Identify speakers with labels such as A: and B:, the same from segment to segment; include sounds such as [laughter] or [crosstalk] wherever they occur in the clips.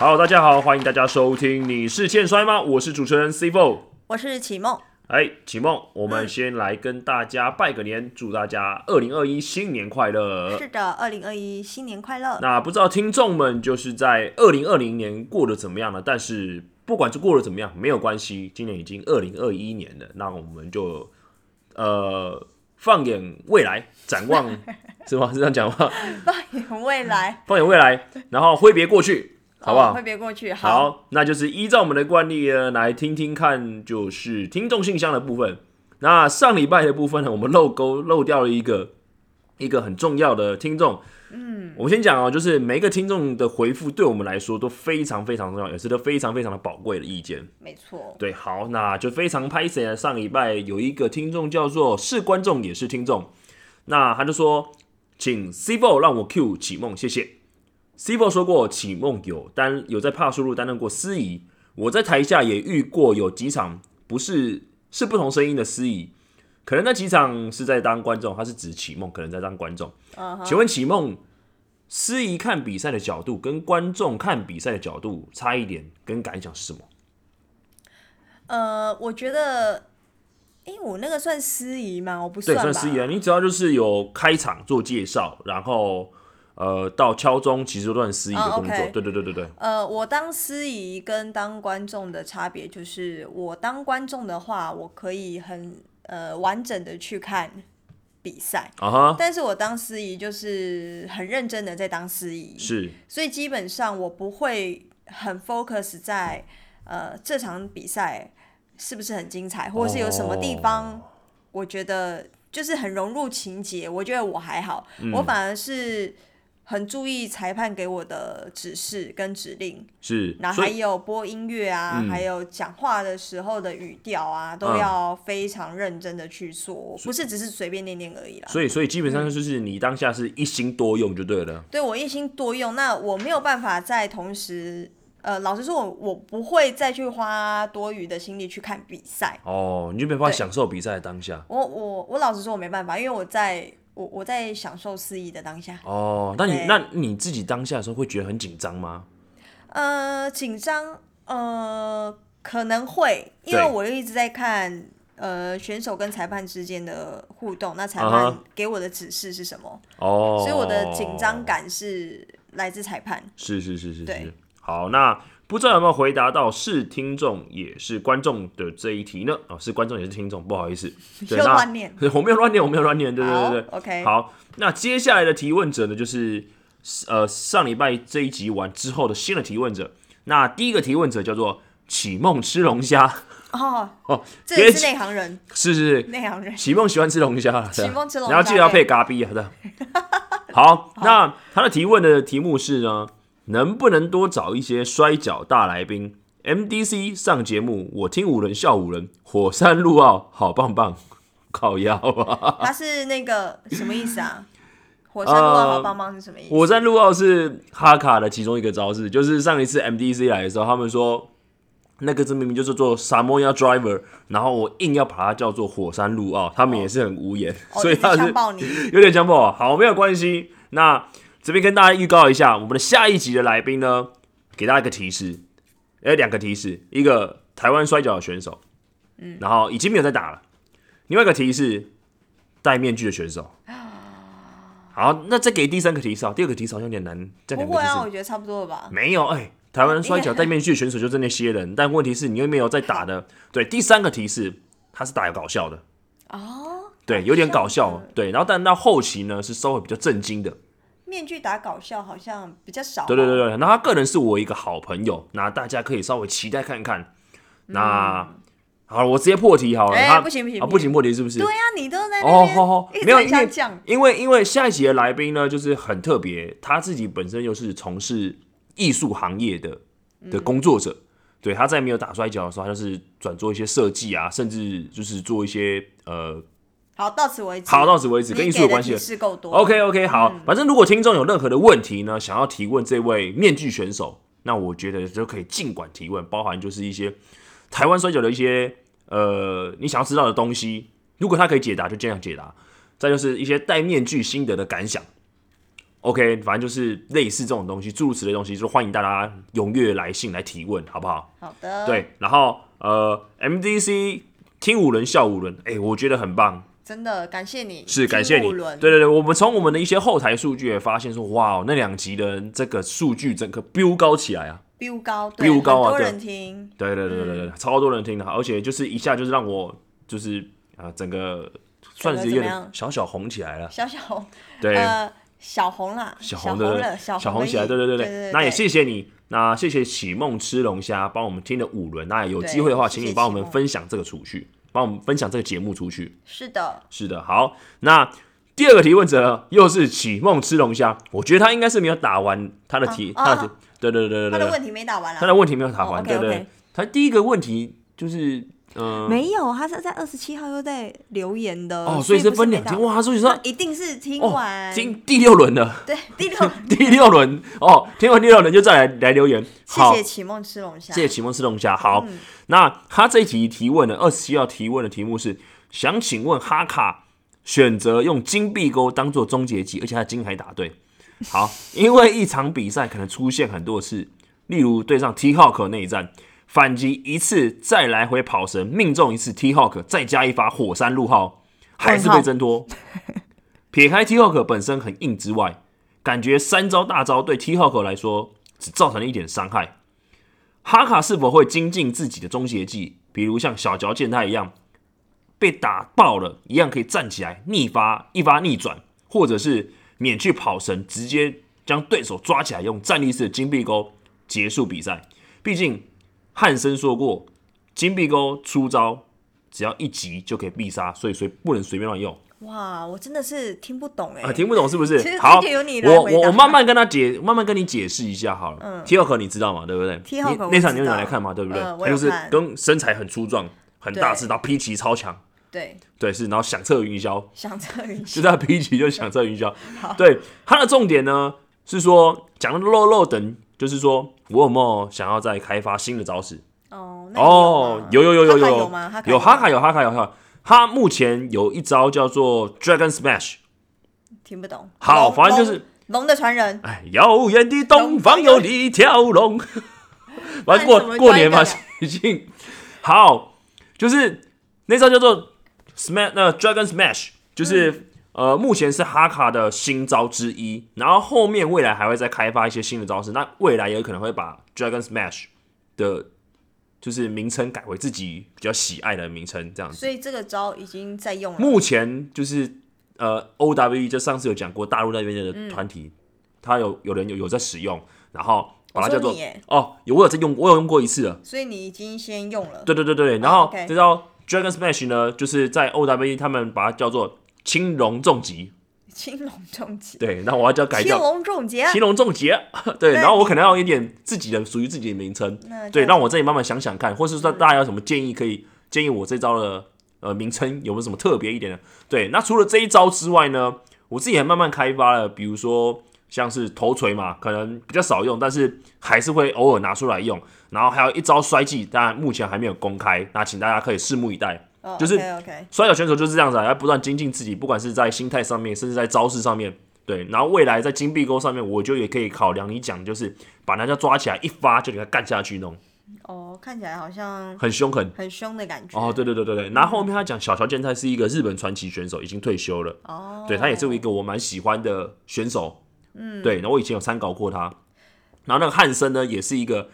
A: 好，大家好，欢迎大家收听。你是欠摔吗？我是主持人 C Four，
B: 我是启梦。
A: 哎，启梦，我们先来跟大家拜个年，祝大家二零二一新年快乐。
B: 是的，二零二一新年快乐。
A: 那不知道听众们就是在二零二零年过得怎么样呢？但是不管是过得怎么样，没有关系，今年已经二零二一年了，那我们就呃放眼未来，展望 [laughs] 是吗？是这样讲吗？
B: 放眼未来，
A: 放眼未来，然后挥别过去。好不好？
B: 会别过去。
A: 好，那就是依照我们的惯例呢，来听听看，就是听众信箱的部分。那上礼拜的部分呢，我们漏钩漏掉了一个一个很重要的听众。嗯，我们先讲哦，就是每一个听众的回复，对我们来说都非常非常重要，也是都非常非常的宝贵的意见。
B: 没错。
A: 对，好，那就非常拍谁啊？上礼拜有一个听众叫做是观众也是听众，那他就说，请 C Four 让我 Q 启梦，谢谢。C 波说过，启梦有担有在帕苏路担任过司仪，我在台下也遇过有几场不是是不同声音的司仪，可能那几场是在当观众，他是指启梦可能在当观众。请问启梦司仪看比赛的角度跟观众看比赛的角度差一点，跟感想是什么？
B: 呃，我觉得，哎，我那个算司仪吗？我不
A: 算，算司仪啊。你只要就是有开场做介绍，然后。呃，到敲钟其实都算司仪的工作，对对对对对。
B: 呃，我当司仪跟当观众的差别就是，我当观众的话，我可以很呃完整的去看比赛。啊哈，但是我当司仪就是很认真的在当司仪，
A: 是，
B: 所以基本上我不会很 focus 在呃这场比赛是不是很精彩，或者是有什么地方我觉得就是很融入情节，我觉得我还好，我反而是。很注意裁判给我的指示跟指令，
A: 是，
B: 然后还有播音乐啊，还有讲话的时候的语调啊，都要非常认真的去做，不是只是随便念念而已啦。
A: 所以，所以基本上就是你当下是一心多用就对了。
B: 对我一心多用，那我没有办法在同时，呃，老实说，我我不会再去花多余的心力去看比赛。
A: 哦，你就没办法享受比赛的当下。
B: 我我我老实说，我没办法，因为我在。我我在享受肆意的当下
A: 哦，那你那你自己当下的时候会觉得很紧张吗？
B: 呃，紧张，呃，可能会，因为我又一直在看呃选手跟裁判之间的互动，那裁判给我的指示是什么？哦，所以我的紧张感是来自裁判。
A: 是是是是是，好那。不知道有没有回答到是听众也是观众的这一题呢？哦，是观众也是听众，不好意思，[laughs]
B: 有乱念，[laughs]
A: 我没有乱念，我没有乱念，对对对对
B: ，OK，
A: 好，那接下来的提问者呢，就是呃上礼拜这一集完之后的新的提问者。那第一个提问者叫做启梦吃龙虾
B: 哦 [laughs] 哦，这也是内行人，
A: 是是
B: 是内行人，
A: 启梦喜欢吃龙虾，
B: 启梦吃龙虾，
A: 然后记得要配咖啡好的。好，那他的提问的题目是呢？能不能多找一些摔跤大来宾？MDC 上节目，我听五人笑五人，火山路奥好棒棒，[laughs] 靠腰啊！
B: 他是那个什么意思啊？[laughs] 火山路奥好棒棒是什么意思？
A: 火山路奥是哈卡的其中一个招式，就是上一次 MDC 来的时候，他们说那个字明明就是做 Samoa Driver，然后我硬要把它叫做火山路奥，他们也是很无言，所以他是 [laughs] 有点强暴。好，没有关系，那。这边跟大家预告一下，我们的下一集的来宾呢，给大家一个提示，哎，两个提示，一个台湾摔跤的选手，嗯，然后已经没有在打了，另外一个提示，戴面具的选手。好，那再给第三个提示，第二个提示好像有点难。不
B: 会啊，我觉得差不多了吧。
A: 没有，哎，台湾摔跤戴面具的选手就是那些人，[laughs] 但问题是你又没有在打的。对，第三个提示，他是打有搞笑的。哦。对，有点搞笑。对，然后但到后期呢，是稍微比较震惊的。
B: 面具打搞笑好像比较少。
A: 对对对对，那他个人是我一个好朋友，那大家可以稍微期待看看。那好了，我直接破题好了。
B: 哎，不行不行，
A: 不行破题是不是？
B: 对呀，你都在哦，好好，没有因为
A: 因为因为下一集的来宾呢，就是很特别，他自己本身又是从事艺术行业的的工作者。对，他在没有打摔跤的时候，他就是转做一些设计啊，甚至就是做一些呃。
B: 好，到此为止。
A: 好，到此为止，跟艺术有关系的。
B: 是够多。
A: OK OK，好，反正如果听众有任何的问题呢，想要提问这位面具选手，那我觉得就可以尽管提问，包含就是一些台湾摔跤的一些呃你想要知道的东西，如果他可以解答，就尽量解答。再就是一些戴面具心得的感想，OK，反正就是类似这种东西，诸如此类东西，就欢迎大家踊跃来信来提问，好不好？
B: 好的，，
A: 对，然后呃，MDC 听五轮笑五轮，哎、我觉得很棒，
B: 真的感谢你，
A: 是感谢你。对对对，我们从我们的一些后台数据也发现说，哇，那两集的这个数据整个飙高起来啊！
B: 飙高，对
A: 飙高啊对
B: 很多人听，
A: 对。对对对对对，超多人听的，而且就是一下就是让我就是啊、呃整个算是有点小小红起来了。
B: 小小红，
A: 对，
B: 呃，小红啦，
A: 小
B: 红
A: 红的
B: 了，小
A: 小红起来，对对对
B: 对。对，
A: 那也
B: 对
A: 谢谢你，那谢谢启梦吃龙虾帮我们听了五轮，那有
B: 对
A: 机会的话，请你帮我们分享这个出去，帮我们分享这个节目出去。
B: 是的，
A: 是的，好，那第二个提问者又是启梦吃龙虾，我觉得他应该是没有打完他的题，
B: 啊
A: 他的对对对对对对，
B: 他的问题没打完啦，
A: 他的问题没有打完，
B: 哦
A: 对对，他第一个问题就是，嗯，
B: 没有，他是在二十七号又在留言的
A: 哦，所以是分两天，哇，所以说
B: 一定是听
A: 哦
B: 完，，
A: 听第六轮的，
B: 对第六，
A: 第六轮 [laughs] 哦，听完第六轮就再来来留言，
B: 谢
A: 好。
B: 谢启梦吃龙虾，
A: 谢谢启梦吃龙虾。好，
B: 嗯。
A: 那他这一题提问的二十七号提问的题目是：想请问哈卡选择用金币钩当做终结技，而且他金还答对。好，因为一场比赛可能出现很多次，例如对上 T Hawk 那一战，反击一次再来回跑神命中一次 T Hawk，再加一发火山路号，还是被挣脱。[laughs] 撇开 T Hawk 本身很硬之外，感觉三招大招对 T Hawk 来说只造成了一点伤害。哈卡是否会精进自己的终结技，比如像小嚼剑太一样被打爆了，一样可以站起来逆发一发逆转，或者是免去跑神，直接将对手抓起来，用站立式的金币钩结束比赛。毕竟汉森说过，金币钩出招只要一击就可以必杀，所以随不能随便乱用。
B: 哇，我真的是听不懂哎、
A: 啊，听不懂是不是？好，我我我慢慢跟他解，慢慢跟你解释一下好了。嗯 T 可你知道嘛？对不对
B: T 我
A: 你那场你有来看嘛？对不对？就是跟身材很粗壮、很大
B: 对
A: 只，然后旗超强，
B: 对，
A: 对，是，然后响彻云霄，
B: 响彻云霄
A: 就在 P 旗就响彻云霄。[laughs] 对，他的重点呢是说讲的肉肉等，就是说我有没有想要再开发新的招式？
B: 哦，
A: 哦有有有有有
B: 有吗？
A: 有哈卡有哈卡有哈卡，他目前有一招叫做 Dragon Smash。
B: 听不懂。
A: 好，反正就是。
B: 龙龙的传人，
A: 哎，遥远的东方有一条龙。[laughs] 反正过过年嘛已经好，就是那招叫做 Smash，那 Dragon Smash，就是、呃，目前是哈卡的新招之一，然后后面未来还会再开发一些新的招式，那未来也有可能会把 Dragon Smash 的，就是名称改为自己比较喜爱的名称，这样子。
B: 所以这个招已经在用了。
A: 目前就是呃，O W E 就上次有讲过，大陆那边
B: 嗯
A: 的团体，他有有人有有在使用，然后把它叫做哦，有我有在用，我有用过一次了。
B: 所以你已经先用了。
A: 对对对对，然后这招 Dragon Smash 呢，就是在 O W E 他们把它叫做青龙重击，
B: 青龙重击，
A: 对，那我要叫改
B: 青
A: 叫
B: 龙重劫，
A: 青龙重劫，[laughs] 对，然后我可能要有一点自己的属于自己的名称，对，让我自己慢慢想想看，或是说大家有什么建议，可以建议我这招的呃名称有没有什么特别一点的？对，那除了这一招之外呢，我自己也慢慢开发了，比如说像是头锤嘛，可能比较少用，但是还是会偶尔拿出来用。然后还有一招摔技，当然目前还没有公开，那请大家可以拭目以待。
B: 哦
A: 就是
B: OK
A: 摔跤选手就是这样子啊，要不断精进自己，不管是在心态上面，甚至在招式上面。对，然后未来在金币钩上面，我就也可以考量你讲，就是把人家抓起来一发就给他干下去那种，
B: 哦，看起来好像
A: 很凶狠。
B: 很凶的感觉。
A: 哦，对对对对对，然后后面他讲小乔健太是一个日本传奇选手，已经退休了。
B: 哦，
A: 对他也是一个我蛮喜欢的选手。嗯，对，然后我以前有参考过他。然后那个汉森呢，也是一个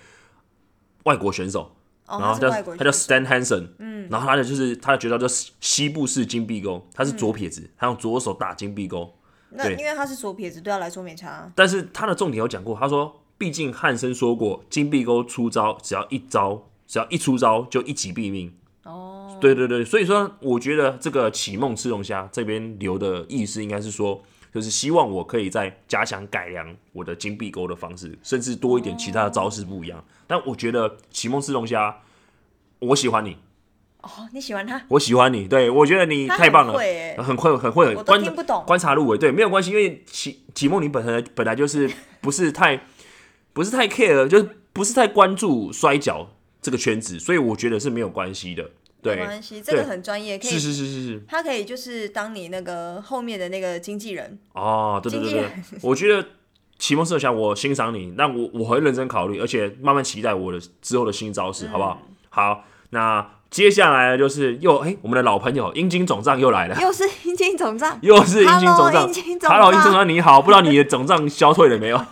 A: 外国选手，
B: 哦，
A: 然后叫他叫 Stan Hansen，嗯，然后他的就是他的绝招叫西部式金币钩，他是左撇子，他用左手打金币钩。对
B: 那因为他是左撇子，对他来说没差。
A: 但是他的重点有讲过，他说，毕竟汉森说过，金币钩出招只要一招，只要一出招就一击毙命。
B: 哦，
A: 对对对，所以说我觉得这个启梦吃龙虾这边留的意思应该是说，就是希望我可以再加强改良我的金币钩的方式，甚至多一点其他的招式不一样。但我觉得启梦吃龙虾，我喜欢你，
B: 哦，你喜欢他？
A: 我喜欢你，对我觉得你太棒了，
B: 很会耶
A: 很会很
B: 懂。
A: 观察入微，对，没有关系，因为启启梦你本身本来就是不是太不是太 care，就是不是太关注摔跤这个圈子，所以我觉得是没有关系的。对
B: 没关系，这个很专业，可以
A: 是是是是是，
B: 他可以就是当你那个后面的那个经纪人，
A: 哦，对对对我觉得启蒙社侠，我欣赏你，那我我会认真考虑，而且慢慢期待我的之后的新招式，好不好？
B: 嗯
A: 好，那接下来就是又哎、我们的老朋友阴茎总账又来了。
B: 又是阴茎总账，[laughs]
A: 又是阴茎总
B: Hello，
A: 账
B: 阴茎总
A: ，Hello，阴茎总
B: 账
A: 账你好，不知道你的总账消退了没有？[laughs]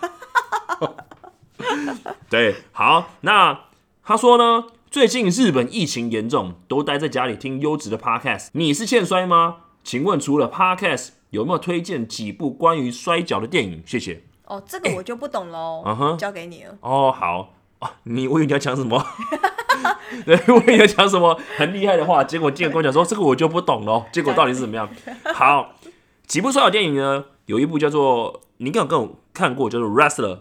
A: 对，好，那他说呢，最近日本疫情严重，都待在家里听优质的 Podcast。你是欠摔吗？请问除了 Podcast，有没有推荐几部关于摔跤的电影？谢谢。
B: 哦，这个我就不懂喽，[coughs]
A: 嗯哼
B: 交给你了。
A: 哦，好哦，你我以为你要讲什么？[laughs] 对，我以为你要讲什么很厉害的话，结果竟然跟我讲说这个我就不懂咯。结果到底是怎么样？[laughs] 好，几部摔跤电影呢？有一部叫做你应该有跟我看过，叫做《Wrestler》，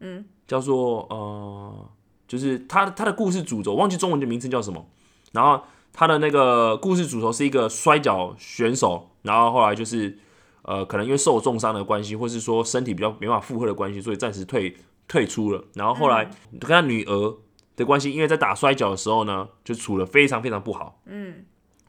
A: 嗯，叫做呃，就是他他的故事主轴忘记中文的名称叫什么，然后他的那个故事主轴是一个摔跤选手，然后后来就是呃，可能因为受重伤的关系，或是说身体比较没办法负荷的关系，所以暂时退退出了。然后后来跟他女儿的关系，因为在打摔跤的时候呢，就处的非常非常不好。嗯。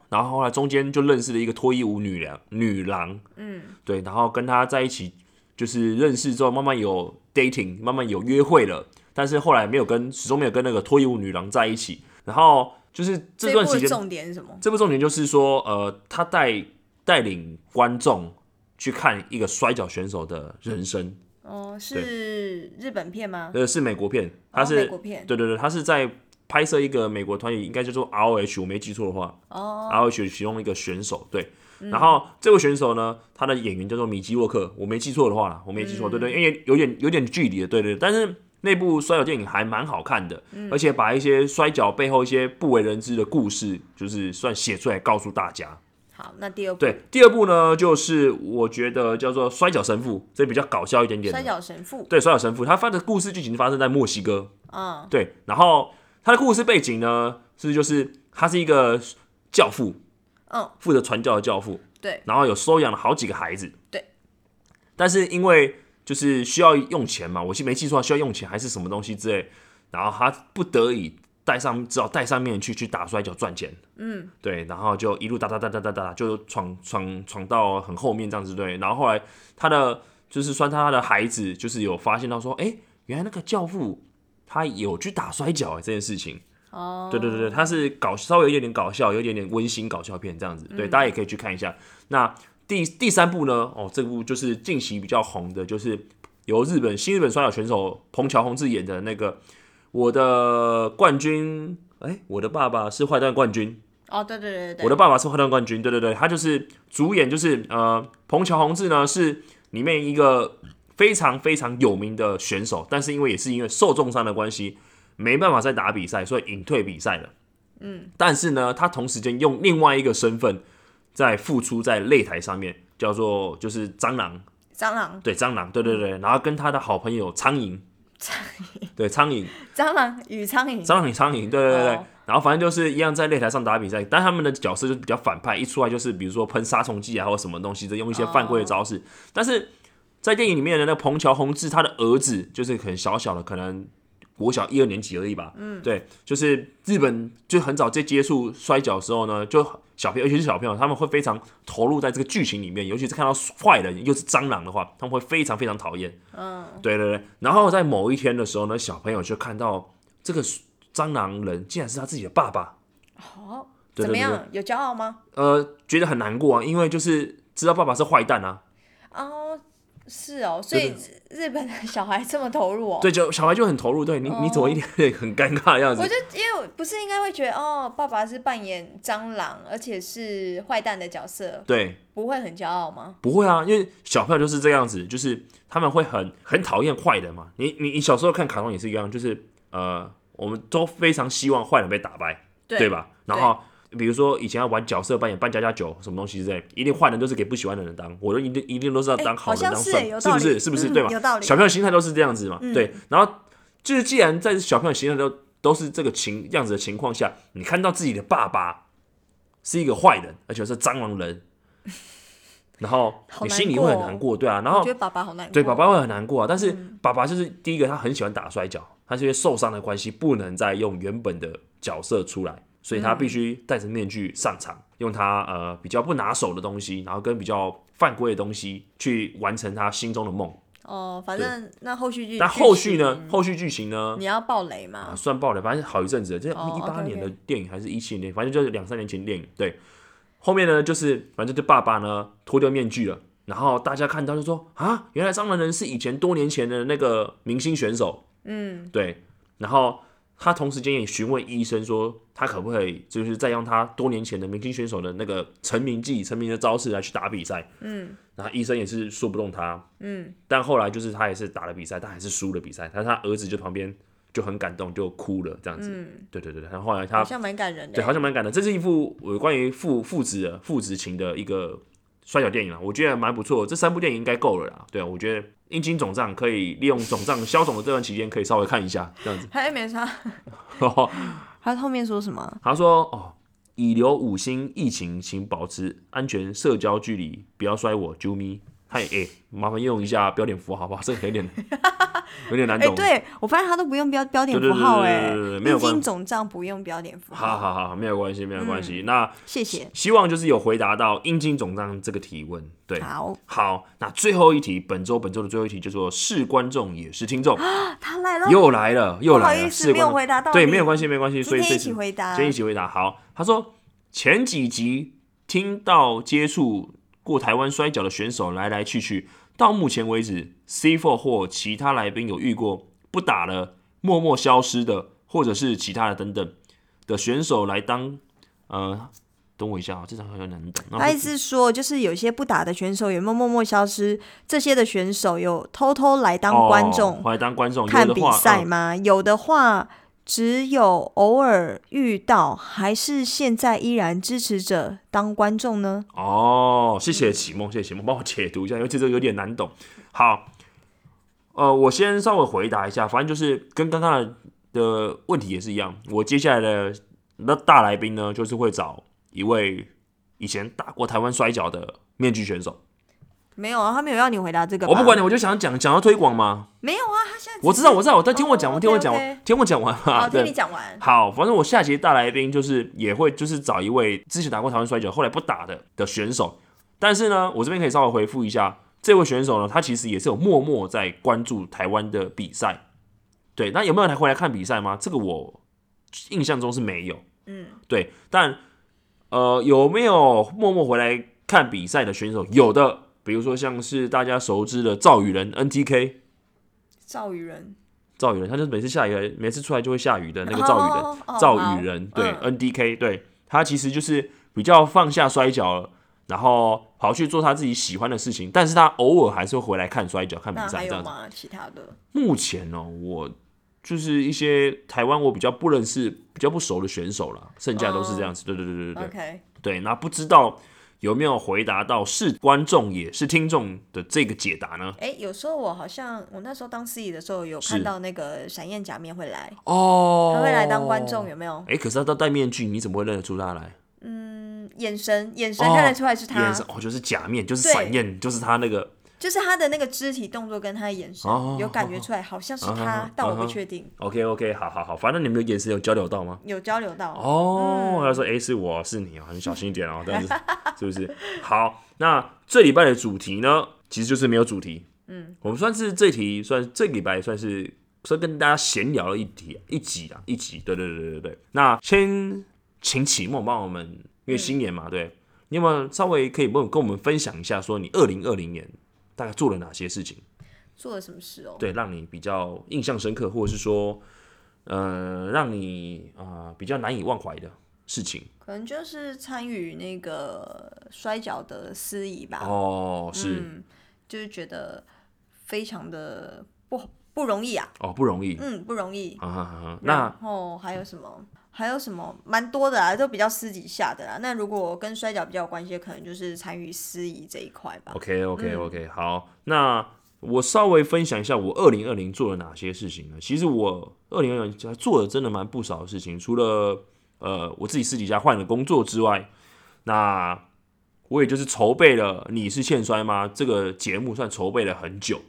A: 然后后来中间就认识了一个脱衣舞女郎，女郎，嗯，对，然后跟他在一起，就是认识之后，慢慢有 dating，慢慢有约会了，但是后来没有跟，始终没有跟那个脱衣舞女郎在一起。然后就是这段时间，
B: 重点是什么？
A: 这部重点就是说，呃，他带带领观众去看一个摔跤选手的人生，
B: 哦，是日本片吗？
A: 呃，是美国片，他
B: 哦
A: 是、
B: 美国片
A: 对对对，他是在拍摄一个美国团体，应该叫做 ROH，我没记错的话，
B: 哦
A: ，ROH 其中一个选手，对。然后这位选手呢，他的演员叫做米基洛克，我没记错的话啦，我没记错，对对，因为有点有点距离的，对对。但是那部摔跤电影还蛮好看的，而且把一些摔跤背后一些不为人知的故事，就是算写出来告诉大家。
B: 好，那第二部
A: 对，第二部呢，就是我觉得叫做《摔跤神父》，这比较搞笑一点点的。
B: 摔跤神父，
A: 对，摔跤神父，他发的故事剧情发生在墨西哥。
B: 嗯，
A: 对，然后他的故事背景呢，是就是他是一个教父，
B: 嗯，
A: 负责传教的教父，
B: 对，
A: 然后有收养了好几个孩子，
B: 对。
A: 但是因为就是需要用钱嘛，我记没记错，需要用钱还是什么东西之类，然后他不得已带上，只好带上面去去打摔跤赚钱。嗯，对，然后就一路打打打打打打，就闯闯闯到很后面这样子对。然后后来他的就是算他的孩子，就是有发现到说，哎、原来那个教父他有去打摔跤哎这件事情。
B: 哦，
A: 对对对对，它是搞稍微有一点点搞笑，有一点点温馨搞笑片这样子，对，大家也可以去看一下。那第第三部呢？哦，这部就是近期比较红的，就是由日本新日本摔跤选手彭乔宏志演的那个《我的冠军》，哎，我的爸爸是坏蛋冠军，
B: 哦，对对对对
A: 我的爸爸是坏蛋冠军，对对对，他就是主演，就是呃，彭乔宏志呢是里面一个非常非常有名的选手，但是因为也是因为受重伤的关系，没办法再打比赛，所以隐退比赛了。嗯，但是呢，他同时间用另外一个身份在付出在擂台上面，叫做就是蟑螂，
B: 蟑螂，
A: 对蟑螂，对对对，然后跟他的好朋友苍蝇，苍蝇，对苍蝇，
B: 蟑螂与苍蝇，
A: 蟑螂与苍蝇，对对对对。
B: 哦。
A: 然后反正就是一样在擂台上打比赛，但他们的角色就是比较反派，一出来就是比如说喷杀虫剂啊，或者什么东西，就用一些犯规的招式。但是在电影里面的那个彭乔宏志，他的儿子就是很小小的，可能国小一二年级而已吧。嗯，对，就是日本就很早在接触摔跤的时候呢，就小朋友，尤其是小朋友，他们会非常投入在这个剧情里面，尤其是看到坏人又是蟑螂的话，他们会非常非常讨厌。
B: 嗯，
A: 对对对，然后在某一天的时候呢，小朋友就看到这个蟑螂人竟然是他自己的爸爸，
B: 好，
A: 对对对
B: 怎么样？有骄傲吗？
A: 呃，觉得很难过啊，因为就是知道爸爸是坏蛋啊，
B: 哦，是哦，所以日本的小孩这么投入哦。
A: 对，就小孩就很投入，对你你怎么一脸很尴尬的样子
B: 我？就因为不是应该会觉得哦，爸爸是扮演蟑螂，而且是坏蛋的角色，
A: 对，
B: 不会很骄傲吗？
A: 不会啊，因为小朋友就是这样子，就是他们会很很讨厌坏人嘛。你你你小时候看卡通也是一样，就是呃，我们都非常希望坏人被打败，
B: 对
A: 对吧？然后比如说以前要玩角色扮演、扮家家酒什么东西之类，一定坏人都是给不喜欢的人当，我都一定一定都是要当
B: 哎好
A: 人当算，
B: 是
A: 不是？是不是？
B: 嗯
A: 对吧？
B: 有道理
A: 小朋友心态都是这样子嘛，
B: 嗯
A: 对。然后就是既然在小朋友心态都都是这个情样子的情况下，你看到自己的爸爸是一个坏人，而且是蟑螂人。然后 [laughs] 你心里会很难过，对啊，然后
B: 觉得爸爸好难过。
A: 对，爸爸会很难过啊。但是
B: 嗯
A: 爸爸就是第一个，他很喜欢打摔跤，他是因为受伤的关系不能再用原本的角色出来，所以他必须戴着面具上场，用他呃比较不拿手的东西，然后跟比较犯规的东西去完成他心中的梦。
B: 哦，反正那后续剧，
A: 那后续呢？后续剧情呢？
B: 你要爆雷吗？
A: 啊，算爆雷，反正好一阵子，这一
B: 哦
A: 八年的电影还是一七年，反正就是两三年前的电影。对，后面呢，就是反正就爸爸呢脱掉面具了，然后大家看到就说啊，原来张兰人是以前多年前的那个明星选手。嗯，对，然后他同时间也询问医生说，他可不可以就是再用他多年前的明星选手的那个成名技、成名的招式来去打比赛。嗯，然后医生也是说不动他。嗯，但后来就是他也是打了比赛，但还是输了比赛，但他儿子就旁边就很感动，就哭了这样子。嗯对对对，然后后来他
B: 好像蛮感人的。
A: 对，好像蛮感人。这是一部有关于父父子的父子情的一个摔跤电影啊，我觉得蛮不错的。这三部电影应该够了啦。对啊，我觉得阴茎肿胀可以利用肿胀消肿的这段期间，可以稍微看一下这样子。
B: 还 [laughs] 没啥，[laughs] 他后面说什么？
A: 他说：“哦，已留五星，疫情请保持安全社交距离，不要摔我，啾咪。”嗨，哎、麻烦用一下标点符号好不好？这个有点 [laughs] 有点难
B: 哎、
A: 懂。
B: 对我发现他都不用标标点符号，哎
A: 有
B: 茎肿胀不用标点符号。
A: 好好好，没有关系，没有关系。那
B: 谢谢。
A: 希望就是有回答到阴茎肿胀这个提问。对，
B: 好，
A: 好，那最后一题，本周本周的最后一题叫做是观众也是听众啊，[gasps]
B: 他来了，
A: 又来了，又来了，
B: 不好意思，没有回答到。
A: 对，没有关系，没有关系，所以
B: 今天一起回答。
A: 今天一起回答。好，他说前几集听到接触过台湾摔跤的选手来来去去，到目前为止，C Four 或其他来宾有遇过不打了默默消失的，或者是其他的等等的选手来当呃。等我一下啊，这场好像难懂。那
B: 他意思是说，就是有些不打的选手有没有默默消失？这些的选手有偷偷来当观众、
A: 哦、来当观众
B: 看比赛吗？有的话，只有偶尔遇到，还是现在依然支持者当观众呢？
A: 哦，谢谢启梦，谢谢启梦，帮我解读一下，因为这个有点难懂。好，呃，我先稍微回答一下，反正就是跟刚刚的的问题也是一样。我接下来的那大来宾呢，就是会找一位以前打过台湾摔跤的面具选手。
B: 没有啊，他没有要你回答这个。
A: 我不管你，我就想讲讲到推广嘛。
B: 没有啊，他现在
A: 我知道，我知道，我但听我讲，
B: 哦
A: 我听我讲
B: OK，OK
A: 听我讲完嘛。
B: 好，听你，讲完。
A: 好，反正我下节大来宾就是也会就是找一位之前打过台湾摔跤，后来不打的的选手。但是呢，我这边可以稍微回复一下，这位选手呢，他其实也是有默默在关注台湾的比赛。对，那有没有来回来看比赛吗？这个我印象中是没有。嗯，对，但呃，有没有默默回来看比赛的选手？有的，比如说像是大家熟知的赵雨人 NTK。
B: 赵雨人，
A: 赵雨人，他就是每次下雨，每次出来就会下雨的那个赵雨人，赵
B: 好
A: 宇人，对、
B: 嗯
A: NDK，对他其实就是比较放下摔跤了，然后跑去做他自己喜欢的事情，但是他偶尔还是会回来看摔跤、看比赛这样子。
B: 其他的？
A: 目前呢、我就是一些台湾我比较不认识、比较不熟的选手了，剩下都是这样子。对对对对对对
B: OK，
A: 对，那不知道有没有回答到是观众也是听众的这个解答呢？
B: 哎、有时候我好像我那时候当司仪的时候有看到那个闪焰假面会来，
A: 哦
B: 他会来当观众，有没有？
A: 哎、可是他都戴面具，你怎么会认得出他来？
B: 嗯，眼神眼神
A: 哦
B: 看得出来是他，
A: 眼神哦，就是假面，就是
B: 对
A: 闪焰，就是他那个
B: 就是他的那个肢体动作跟他的眼神、
A: 哦
B: 有感觉出来，好像是他，但我不确定
A: ，OK OK，好好好，反正你们的眼神有交流到吗？
B: 有交流到。
A: 哦，他说哎、是我是你哦，你小心一点哦，这样子是不是？好，那这礼拜的主题呢，其实就是没有主题。嗯，我们算是这题算这礼拜算是算跟大家闲聊了一题一集啊一集，对对对对对对。那先请启梦帮我们，因为新年嘛，对，你有没有稍微可以跟跟我们分享一下，说你二零二零年大概做了哪些事情？
B: 做了什么事哦？
A: 对，让你比较印象深刻，或者是说，呃，让你啊、呃比较难以忘怀的事情。
B: 可能就是参与那个摔跤的司仪吧。
A: 哦，是、
B: 嗯，就是觉得非常的不不容易啊，
A: 哦，不容易。
B: 嗯，不容易。
A: 啊哈哈哈，那
B: 然后还有什么？还有什么？蛮多的啊，都比较私底下的啦。那如果跟摔跤比较有关系，可能就是参与司仪这一块吧。
A: OK OK OK，、好，那我稍微分享一下我二零二零做了哪些事情呢？其实我二零二零做的真的蛮不少的事情，除了呃我自己私底下换了工作之外，那我也就是筹备了《你是欠摔吗》这个节目，算筹备了很久。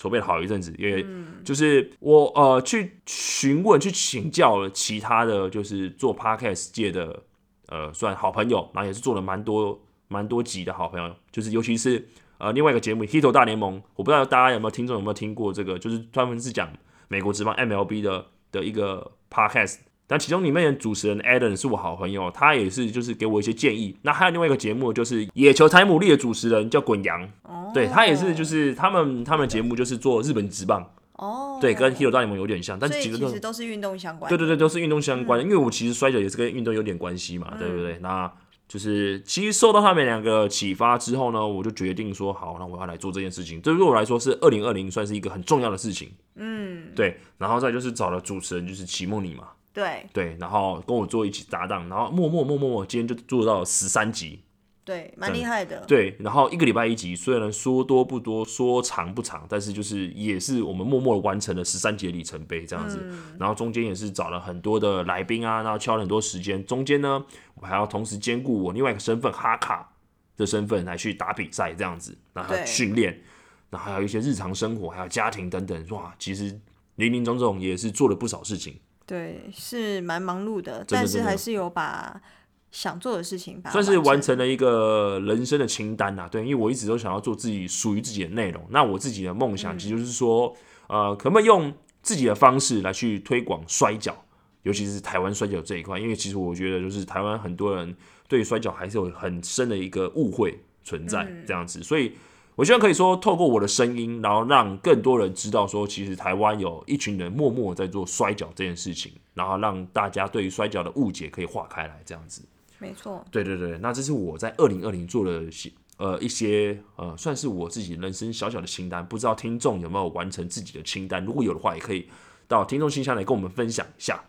A: 筹备了好一阵子，因为
B: 嗯
A: 就是我呃去询问、去请教了其他的就是做 podcast 界的呃算好朋友，然后也是做了蛮多蛮多集的好朋友，就是尤其是呃另外一个节目《Hito 大联盟》，我不知道大家有没有听众有没有听过这个，就是专门是讲美国职棒 MLB 的的一个 podcast。但其中里面的主持人 Adam 是我好朋友，他也是就是给我一些建议。那还有另外一个节目就是野球台姆利的主持人叫滚羊，
B: 哦，
A: 对他也是就是他们他们的节目就是做日本职棒，
B: 哦，
A: 对，跟 Hero 大联盟有点像，但是其实都
B: 其实都是运动相关。
A: 对对对都是运动相关因为我其实摔跤也是跟运动有点关系嘛，对不对？那就是其实受到他们两个启发之后呢，我就决定说好，那我要来做这件事情。这对我来说是二零二零算是一个很重要的事情，
B: 嗯，
A: 对。然后再就是找了主持人就是齐梦妮嘛，
B: 对
A: 对，然后跟我做一起搭档，然后默默默默默，今天就做到十三集，
B: 对，蛮厉害的。
A: 对，然后一个礼拜一集，虽然说多不多，说长不长，但是就是也是我们默默完成了十三节里程碑这样子。然后中间也是找了很多的来宾啊，然后敲了很多时间。中间呢，我还要同时兼顾我另外一个身份哈卡的身份来去打比赛这样子，然后训练，然后还有一些日常生活，还有家庭等等。哇，其实林林总总也是做了不少事情。
B: 对，是蛮忙碌的，
A: 的
B: 但是还是有把想做的事情把它
A: 算是完
B: 成。
A: 成了一个人生的清单呐、对，因为我一直都想要做自己属于自己的内容。那我自己的梦想其实就是说，呃，可不可以用自己的方式来去推广摔跤，尤其是台湾摔跤这一块？因为其实我觉得，就是台湾很多人对摔跤还是有很深的一个误会存在，这样子，所以。我希望可以说，透过我的声音，然后让更多人知道说，其实台湾有一群人默默在做摔跤这件事情，然后让大家对于摔跤的误解可以化开来，这样子。
B: 没错，
A: 对对对，那这是我在二零二零做的些呃一些呃，算是我自己人生小小的清单，不知道听众有没有完成自己的清单？如果有的话，也可以到听众信箱来跟我们分享一下。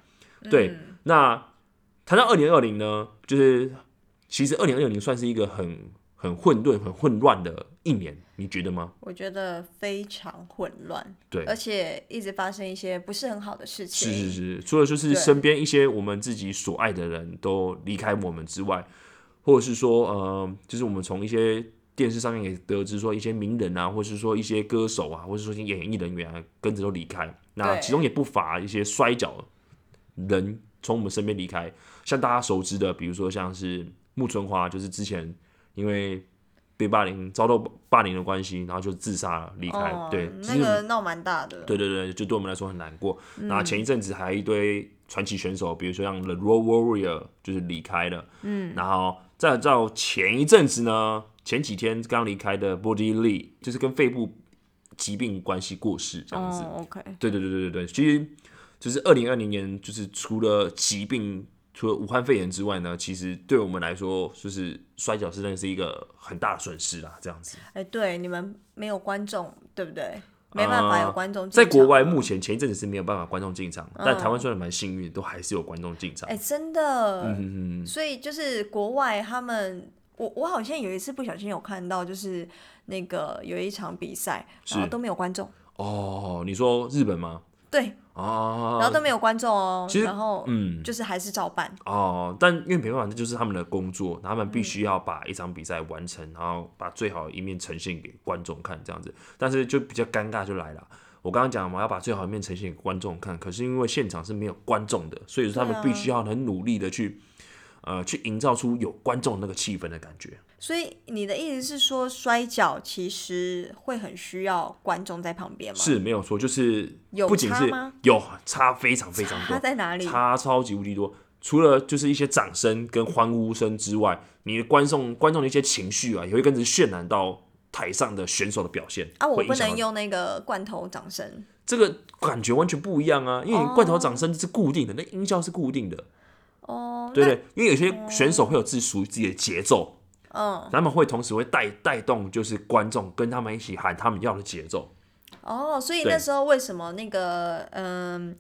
A: 对，那谈到二零二零呢，就是其实二零二零算是一个很很混沌、很混乱的一年，你觉得吗？
B: 我觉得非常混乱，
A: 对
B: 而且一直发生一些不是很好的事情。
A: 是是是，除了就是身边一些我们自己所爱的人都离开我们之外，或者是说，呃，就是我们从一些电视上面也得知说，一些名人啊，或是说一些歌手啊，或者说一些演艺人员啊，跟着都离开。那其中也不乏一些摔跤人从我们身边离开，像大家熟知的，比如说像是木村花，就是之前因为被霸凌遭到霸凌的关系，然后就自杀了离开。
B: 哦，
A: 对，
B: 那个闹蛮大的。
A: 对对对，就对我们来说很难过。
B: 嗯
A: 那前一阵子还有一堆传奇选手，比如说像 The Road Warrior 就是离开了，嗯，然后再到前一阵子呢，前几天刚离开的 Body Lee 就是跟肺部疾病关系过世这样子。
B: 哦，OK，
A: 对对对对对对，其实就是二零二零年，就是除了疾病，除了武汉肺炎之外呢，其实对我们来说，就是摔跤是真的是一个很大的损失啦，这样子。
B: 哎，对，你们没有观众，对不对？没办法有观众进
A: 在国外目前前一阵子是没有办法观众进场，但台湾虽然蛮幸运，都还是有观众进场。
B: 哎，真的，
A: 嗯嗯
B: 所以就是国外他们，我我好像有一次不小心有看到，就是那个有一场比赛，然后都没有观众，
A: 哦，你说日本吗？
B: 对，
A: 啊，
B: 然后都没有观众哦，
A: 其实
B: 然后
A: 嗯
B: 就是还是照办，
A: 哦，但因为没办法，这就是他们的工作，他们
B: 嗯
A: 必须要把一场比赛完成，然后把最好的一面呈现给观众看，这样子。但是就比较尴尬就来了。我刚刚讲嘛，要把最好的一面呈现给观众看，可是因为现场是没有观众的，所以说他们必须要很努力的去，呃，去营造出有观众那个气氛的感觉。
B: 所以你的意思是说，摔跤其实会很需要观众在旁边吗？
A: 是没有错，就是
B: 有
A: 不仅是
B: 差吗
A: 有差非常非常多
B: 差，在哪里？
A: 差超级无敌多。除了就是一些掌声跟欢呼声之外，你的观众观众的一些情绪啊，也会跟着渲染到台上的选手的表现
B: 啊，我不能用那个罐头掌声
A: 这个感觉完全不一样啊，因为你罐头掌声是固定的，那音效是固定的，
B: 哦。
A: 对不对？因为有些选手会有自己属于自己的节奏，
B: 嗯，
A: 他们会同时会带带动就是观众跟他们一起喊他们要的节奏。
B: 哦，所以那时候为什么那个嗯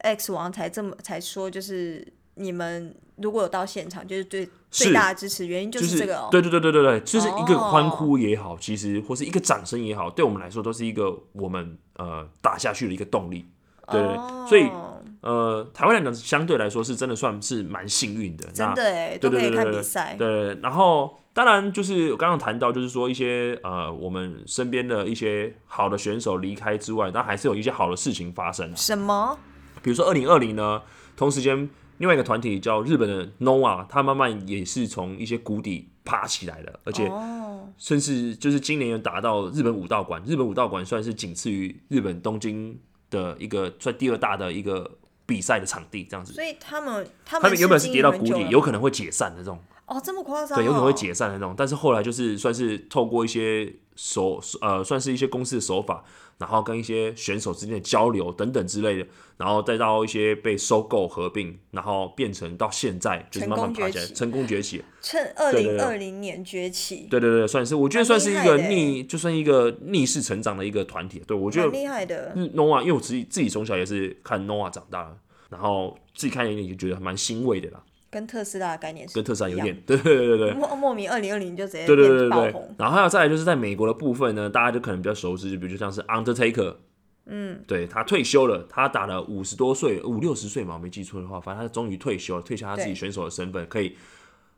B: ，X 王才这么才说，就是你们如果有到现场，就是最最大的支持原因就
A: 就是
B: 这个哦。
A: 对对对对对对，就是一个
B: 哦
A: 欢呼也好，其实或是一个掌声也好，对我们来说都是一个我们呃打下去的一个动力。对对所以呃，台湾来讲相对来说是真的算是蛮幸运的。
B: 真
A: 那
B: 的哎，都可以看
A: 对对对对
B: 比赛。
A: 对，然后当然就是我刚刚谈到，就是说一些呃我们身边的一些好的选手离开之外，但还是有一些好的事情发生啊。
B: 什么？
A: 比如说二零二零呢，同时间另外一个团体叫日本的 NOAH，它慢慢也是从一些谷底爬起来了，而且
B: 哦，
A: 甚至就是今年有达到日本武道馆，日本武道馆算是仅次于日本东京的一个算第二大的一个比赛的场地，这样子。
B: 所以他们他
A: 他们原本是跌到谷底，有可能会解散的这种，
B: 哦，这么夸张、哦？
A: 对，有可能会解散的那种。但是后来就是算是透过一些手呃，算是一些公司的手法，然后跟一些选手之间的交流等等之类的，然后再到一些被收购合并，然后变成到现在就是慢慢爬起来，
B: 成功崛起。趁二零二零年崛起，
A: 对对对，算是我觉得算是一个逆，就算一个逆势成长的一个团体。对我觉
B: 蛮
A: 得
B: 厉害的。
A: 嗯 Nova，因为我自己自己从小也是看 Nova 长大的，然后自己看一眼就觉得蛮欣慰的啦，
B: 跟特斯拉的概念是
A: 跟特斯拉有点，对对对对对。
B: 莫莫名二零二零就直接
A: 对对对对
B: 红，，
A: 然后还有再来就是在美国的部分呢，大家就可能比较熟知，就比如说像是 Undertaker，嗯，对他退休了，他打了五十多岁，五六十岁嘛，我没记错的话，反正他终于退休了，退下他自己选手的身份，可以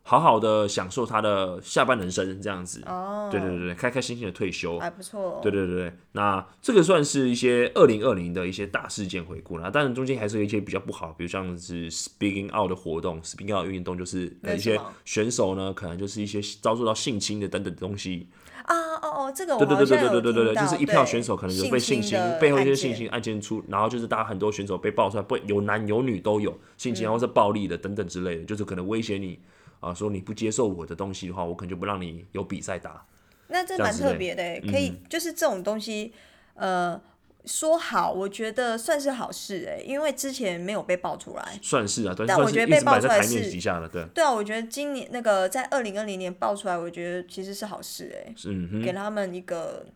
A: 好好的享受他的下半人生这样子。
B: 哦，
A: 对对对对，开开心心的退休。
B: 还不错。
A: 对对对对，那这个算是一些二零二零的一些大事件回顾啦，当然中间还是有一些比较不好，比如像是 Speaking Out 的活动，Speaking Out 的运动就是呃一些选手呢，可能就是一些遭受到性侵的等等东西，
B: 啊哦哦，这个我
A: 对对对对对对对对，就是一票
B: 对
A: 选手可能有被性侵，背后一些性侵案件。出，然后就是大家很多选手被爆出来，不有男有女都有性
B: 嗯
A: 侵，然后是暴力的等等之类的，就是可能威胁你啊，说你不接受我的东西的话，我可能就不让你有比赛打。
B: 那这蛮特别的欸，可以就是这种东西，呃，说好，我觉得算是好事哎，因为之前没有被爆出来。
A: 算是啊，但
B: 我觉得被爆出来是
A: 面底下了，对，
B: 对啊，我觉得今年那个在二零二零年爆出来，我觉得其实是好事哎，
A: 嗯哼，
B: 给他们一个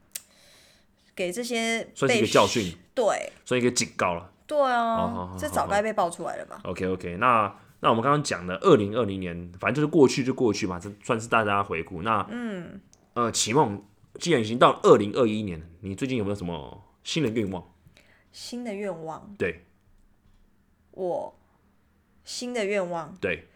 B: 给这些
A: 算是一
B: 被
A: 个教训，
B: 对
A: 算一个警告了。
B: 对啊
A: 好，
B: 这早该被爆出来了吧
A: ？OK OK，那那我们刚刚讲的二零二零年，反正就是过去就过去嘛，这算是大家回顾。那嗯，呃，启梦，既然已经到二零二一年，你最近有没有什么新的愿望？
B: 新的愿望，
A: 对
B: 我新的愿望，
A: 对，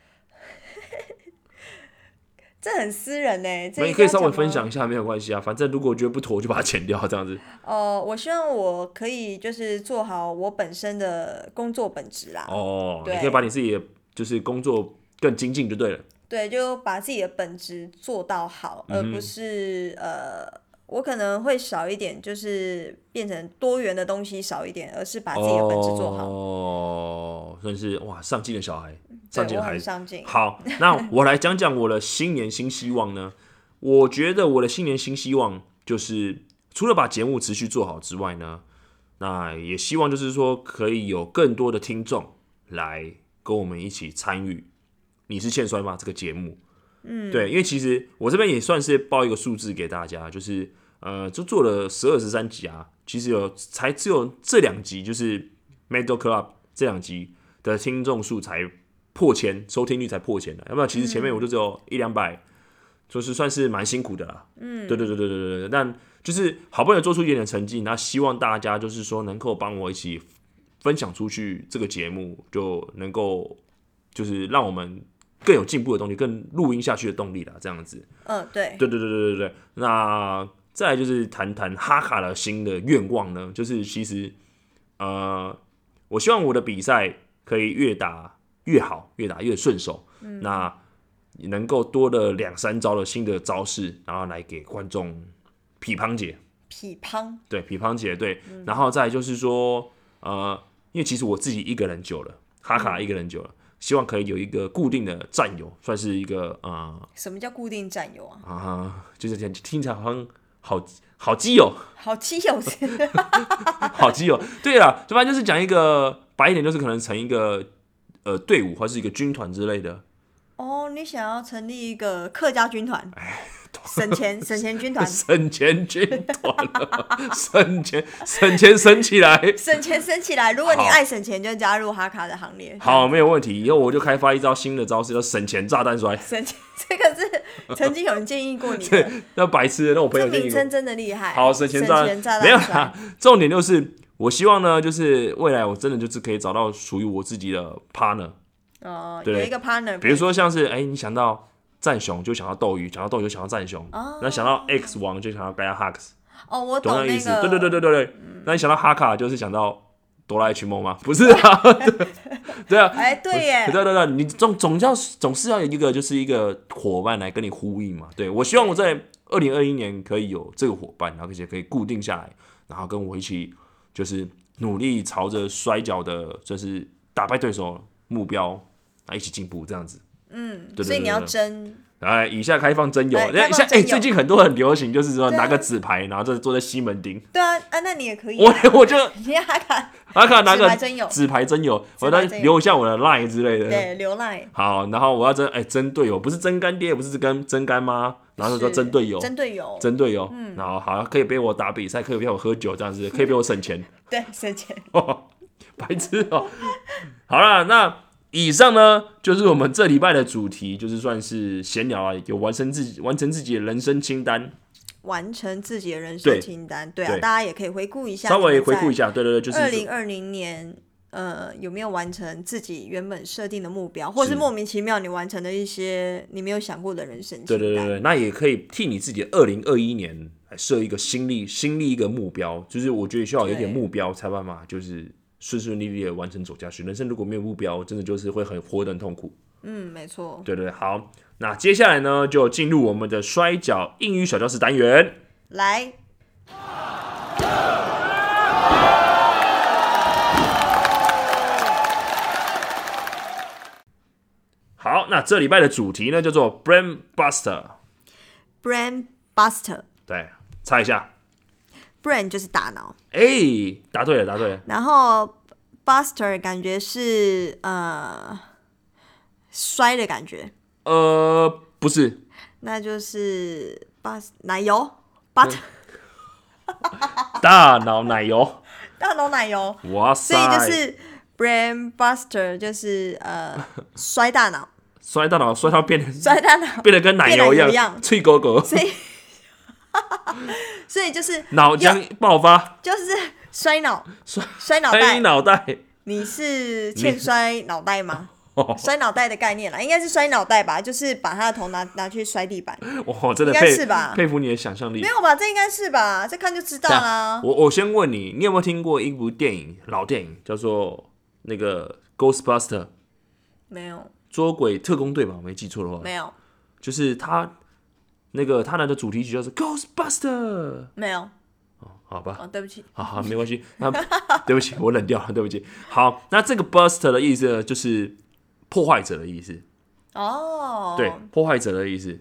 A: [laughs]
B: 这很私人呢。这
A: 那你可以稍微分享一下，没有关系啊。反正如果觉得不妥，就把它剪掉，这样子。
B: 呃，我希望我可以就是做好我本身的工作本职啦。
A: 哦，你可以把你自己的就是工作更精进就对了。
B: 对，就把自己的本职做到好，
A: 嗯
B: 而不是呃，我可能会少一点，就是变成多元的东西少一点，而是把自己的本职做好。
A: 哦，算是哇，上进的小孩，上进的孩子。
B: 上进。
A: 好，那我来讲讲我的新年新希望呢。我觉得我的新年新希望就是，除了把节目持续做好之外呢，那也希望就是说可以有更多的听众来跟我们一起参与。你是欠摔吗？这个节目，嗯，对，因为其实我这边也算是报一个数字给大家，就是呃，就做了十二十三集啊，其实有才只有这两集，就是 Metal Club 这两集的听众数才破千，收听率才破千的，要不然其实前面我就只有一两百，就是算是蛮辛苦的啦。嗯，对对对对对对对，但就是好不容易做出一点点成绩，那希望大家就是说能够帮我一起分享出去这个节目，就能够就是让我们更有进步的动力，更录音下去的动力啦，这样子。
B: 嗯，对，
A: 对对对对对。对，那再来就是谈谈哈卡的新的愿望呢，就是其实呃，我希望我的比赛可以越打越好，越打越顺手，嗯。那能够多了两三招的新的招式，然后来给观众匹乓解。
B: 匹乓，
A: 对，匹乓姐对，然后再就是说，呃，因为其实我自己一个人久了，哈卡一个人久了，希望可以有一个固定的战友，算是一个呃
B: 什么叫固定战友啊？
A: 啊，就是听听起来好像好好基友，[laughs]
B: 好基友 [laughs]
A: 好基友。对了，就反正就是讲一个白一点，就是可能成一个呃队伍或是一个军团之类的。
B: 哦，你想要成立一个客家军团，
A: 哎
B: 省钱省钱军团，
A: 省钱军团，[laughs] 省钱 [laughs] 省钱省起来。
B: 省钱省起来。如果你
A: 好
B: 爱省钱，就加入哈卡的行列。
A: 好，没有问题。以后我就开发一招新的招式，叫省钱炸弹摔。
B: 省钱，[laughs] 这个是曾经有人建议过你的，
A: 那白痴的，那我朋
B: 这
A: 友建议我
B: 名称真的厉害。
A: 好，省钱炸
B: 省炸
A: 没有啦。。重点就是，我希望呢，就是未来我真的就是可以找到属于我自己的 partner。
B: 哦，有一个 partner，
A: 比如说像是，哎、你想到战熊就想到斗鱼，想到斗鱼就想到战雄，
B: 哦
A: 那想到 X 王就想到 Gaia Hux，
B: 哦，我懂那
A: 懂那个意思？对对对对对对。那你想到哈卡就是想到哆啦 A 梦吗？不是啊，对 [laughs] 对啊，
B: 哎，对耶，
A: 对对对，你总总要总是要有一个就是一个伙伴来跟你呼应嘛。对我希望我在二零二一年可以有这个伙伴，然后而且可以固定下来，然后跟我一起就是努力朝着摔跤的，就是打败对手目标啊一起进步这样子。
B: 嗯，
A: 对对
B: 所以你要争，
A: 来，以下开放真友。
B: 哎
A: 哎，最近很多很流行，就是说拿个纸牌，然后就坐在西门町。
B: 对啊，啊，那你也可以
A: 我
B: 啊，
A: 我就 [laughs]
B: 你要看，
A: 阿卡拿个
B: 纸牌真友
A: 纸牌真友，我再
B: 纸牌真友
A: 留一下我的 line 之类的。
B: 对，留赖。
A: 好，然后我要争哎争队友，不是争干爹，不是跟争干妈，然后就说争队友，
B: 真队友，
A: 争队友。嗯。然后好可以陪我打比赛，可以陪我喝酒，这样子可以陪我省钱，[laughs]
B: 对，省钱，哦 [laughs]
A: 白痴哦、好了，那以上呢就是我们这礼拜的主题，就是算是闲聊啊，有完成自己完成自己的人生清单，
B: 完成自己的人生清单，对啊，
A: 对
B: 大家也可以回顾一下，
A: 稍微回顾一下，对对对，就是
B: 二零二零年。呃，有没有完成自己原本设定的目标，或是
A: 是
B: 莫名其妙你完成的一些你没有想过的人生清单？
A: 对对对对，那也可以替你自己的二零二一年来设一个新立新立一个目标，就是我觉得需要有一点目标才有办法，就是顺顺利利的完成走下去。人生如果没有目标，真的就是会很活得很痛苦。
B: 嗯，没错。
A: 对对对，好，那接下来呢，就进入我们的摔跤英语小教室单元。
B: 来，
A: 好，那这礼拜的主题呢叫做 Brain
B: Buster，brain buster，brain
A: 对，猜一下。
B: 就是大脑，
A: 哎、答对了，答对了。
B: 然后 buster 感觉是呃摔的感觉，
A: 呃，不是，
B: 那就是 bus 奶油 butter [laughs]
A: 大脑奶油。[laughs]
B: 大脑奶油，
A: 哇塞
B: 所以！就是 brain buster 就是呃摔大脑，[laughs]
A: 摔大脑，摔到变得
B: 摔大脑，
A: 变得跟奶油一样，
B: 样
A: 脆狗狗，
B: 所以 [laughs] 所以就是
A: 脑浆爆发，
B: 就是摔脑
A: 摔
B: 摔脑
A: 黑
B: 袋，
A: 脑袋。
B: 你是欠摔脑袋吗？
A: 哦，
B: 摔脑袋的概念啦，应该是摔脑袋吧，就是把他的头拿拿去摔地板，
A: 我 [laughs] 真的
B: 应该
A: 佩
B: 是吧
A: 佩服你的想象力
B: 没。有吧？这应该是吧？这看就知道啦。
A: 我我先问你，你有没有听过一部电影，老电影叫做那个《Ghostbuster》
B: 没有，
A: 捉鬼特工队吧？我没记错的话，
B: 没有，
A: 就是他那个他的主题曲叫做《Ghostbuster》。
B: 没有。
A: 哦好吧，
B: 哦，对不起，
A: 好好没关系，那 [laughs] 对不起，我冷掉了，对不起。好，那这个 buster 的意思呢，就是破坏者的意思，
B: 哦，
A: 对，破坏者的意思，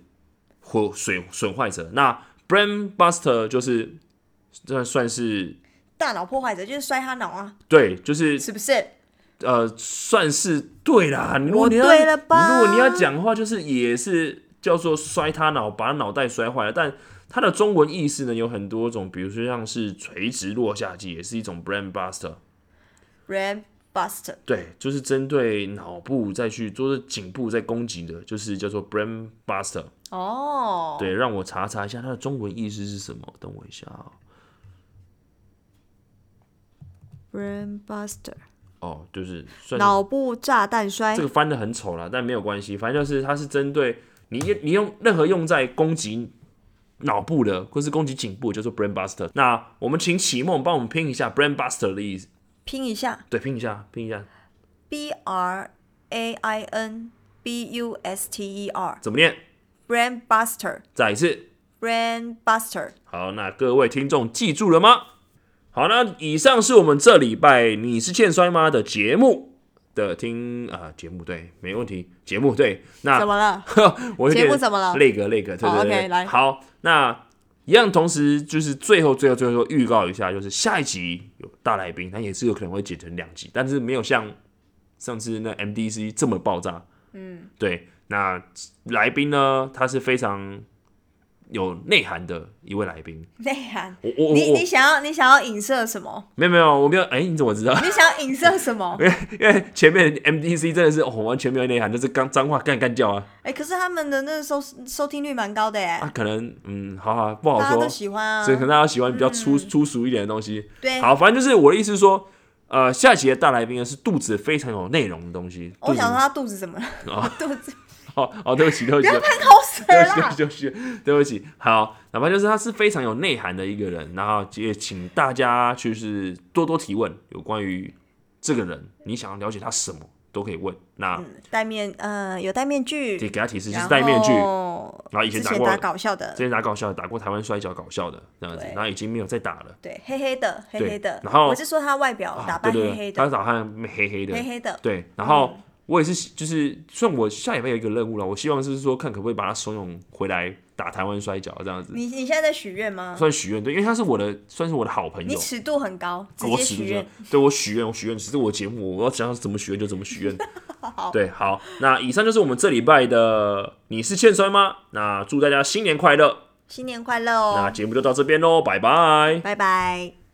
A: 或损损坏者。那 brain buster 就是这算是
B: 大脑破坏者就是摔他脑啊，
A: 对，就是
B: 是不是？
A: 呃，算是对啦。如果你要
B: 对了吧
A: 如果你要讲的话，就是也是叫做摔他脑，把他脑袋摔坏了。但它的中文意思呢有很多种，比如说像是垂直落下击，也是一种 brain buster。
B: brain buster，
A: 对，就是针对脑部再去做颈部在攻击的，就是叫做 brain buster。
B: 哦，
A: 对，让我查查一下它的中文意思是什么。等我一下啊、
B: brain buster，
A: 哦，就是算是
B: 脑部炸弹摔
A: 这个翻的很丑啦，但没有关系，反正就是它是针对你你用任何用在攻击脑部的，或是攻击颈部，叫做 brain buster。那我们请启梦帮我们拼一下 brain buster 的意思，
B: 拼一下
A: 对，拼一下，拼一下
B: ，，b r a i n b u s t e r，brain
A: 怎么念
B: ？buster，brain
A: 再一次。
B: buster，
A: 好，那各位听众记住了吗？好，那以上是我们这礼拜你是欠摔吗的节目的听啊、节目对，没问题，节目对。那
B: 怎么了？[laughs]
A: 我
B: 节目怎么了
A: 那个累个，对
B: 好
A: 对对
B: OK，来
A: 好，那一样，同时就是最后最后最后预告一下，就是下一集有大来宾，他也是有可能会剪成两集，但是没有像上次那 MDC 这么爆炸。嗯，对，那来宾呢，他是非常有内涵的一位来宾。
B: 内涵。你你想要你想要影射什么？
A: 没有没有，我没有。哎、你怎么知道？
B: 你想要影射什么？[laughs]
A: 因为因为前面 MDC 真的是哦，完全没有内涵，就是刚脏话干干叫啊
B: 哎、可是他们的那个收收听率蛮高的哎、
A: 啊，可能嗯，好好不好说
B: 大家都，喜欢啊
A: 所以。可能大家喜欢比较粗、粗俗一点的东西。
B: 对，
A: 好，反正就是我的意思是说，呃，下期的大来宾呢是肚子非常有内容的东西。
B: 我想说他肚子怎么了？
A: 哦 [laughs]
B: 肚子
A: 哦哦，对不起，对不起，
B: 喷口水
A: 对不起，
B: 啦。
A: 对不起，对不起。好，哪怕就是他是非常有内涵的一个人，然后也请大家就是多多提问，有关于这个人，你想要了解他什么都可以问。那
B: 戴面呃有戴面具，
A: 对给他提示，就是戴面具，
B: 后
A: 然后以前打过
B: 前打搞笑的
A: 之，前打搞笑的，打过台湾摔跤搞笑的这样子，然后已经没有再打了。
B: 对，黑黑的，黑黑的。
A: 然后
B: 我是说他外表
A: 啊
B: 打扮黑黑的，
A: 他打扮黑黑的，
B: 黑黑的。
A: 对，然后我也是，就是算我下礼拜有一个任务了，我希望是说看可不可以把他怂恿回来打台湾摔跤这样子，
B: 你你现在在许愿吗？
A: 算许愿对，因为他是我的，算是我的好朋友。
B: 你尺度很高，直接
A: 我许愿对我许愿，我许愿，只是我节目，我要想怎么许愿就怎么许愿。[laughs] 对，好，那以上就是我们这礼拜的你是欠摔吗？那祝大家新年快乐，
B: 新年快乐哦
A: 那
B: 哦！
A: 节目就到这边喽，拜拜。
B: 拜拜。